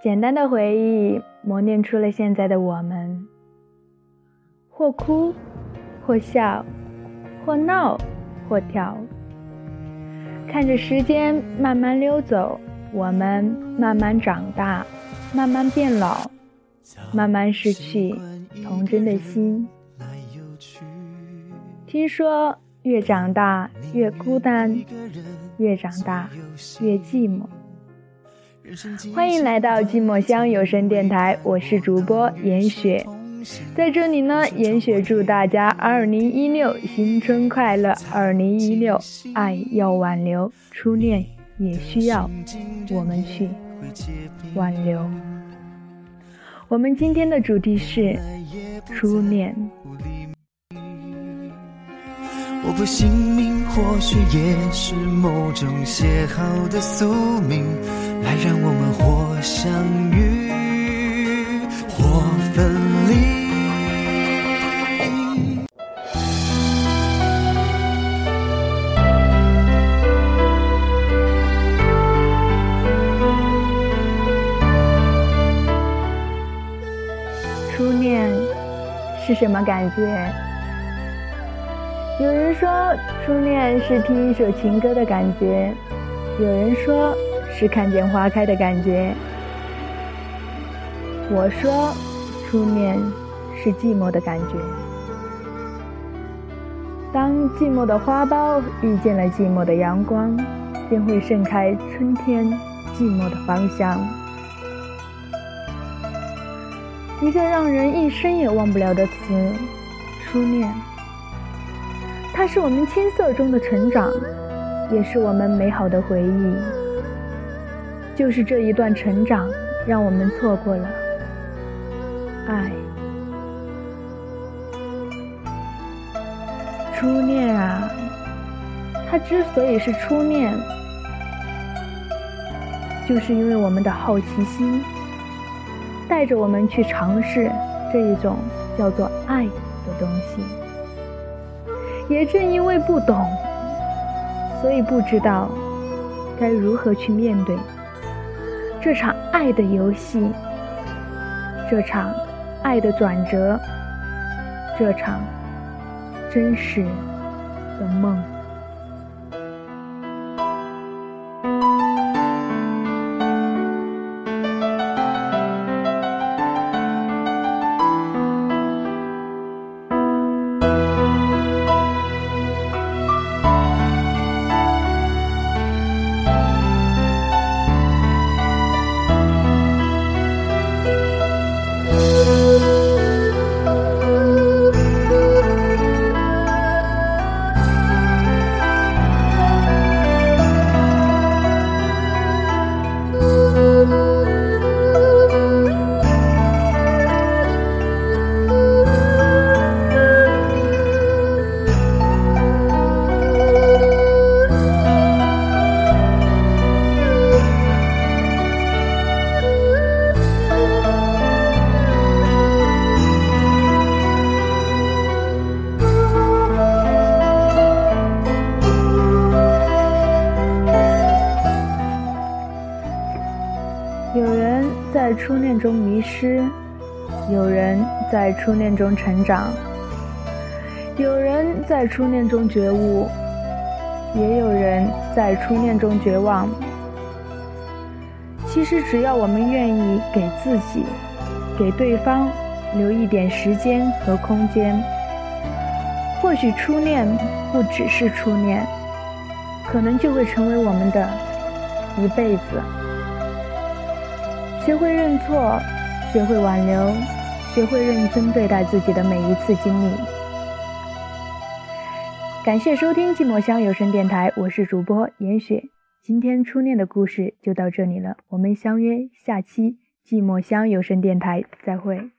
简单的回忆磨练出了现在的我们，或哭，或笑，或闹，或跳，看着时间慢慢溜走，我们慢慢长大，慢慢变老，慢慢失去童真的心。听说越长大越孤单，越长大越寂寞。欢迎来到寂寞乡有声电台，我是主播严雪，在这里呢，严雪祝大家二零一六新春快乐，二零一六爱要挽留，初恋也需要我们去挽留。我们今天的主题是初恋。我不信命，或许也是某种写好的宿命。来让我们或相遇或分离。初恋是什么感觉？有人说初恋是听一首情歌的感觉，有人说。是看见花开的感觉。我说，初恋是寂寞的感觉。当寂寞的花苞遇见了寂寞的阳光，便会盛开春天寂寞的芳香。一个让人一生也忘不了的词，初恋。它是我们青涩中的成长，也是我们美好的回忆。就是这一段成长，让我们错过了爱。初恋啊，它之所以是初恋，就是因为我们的好奇心带着我们去尝试这一种叫做爱的东西。也正因为不懂，所以不知道该如何去面对。这场爱的游戏，这场爱的转折，这场真实的梦。在初恋中迷失，有人在初恋中成长，有人在初恋中觉悟，也有人在初恋中绝望。其实，只要我们愿意给自己、给对方留一点时间和空间，或许初恋不只是初恋，可能就会成为我们的一辈子。学会认错，学会挽留，学会认真对待自己的每一次经历。感谢收听寂寞乡有声电台，我是主播严雪。今天初恋的故事就到这里了，我们相约下期寂寞乡有声电台再会。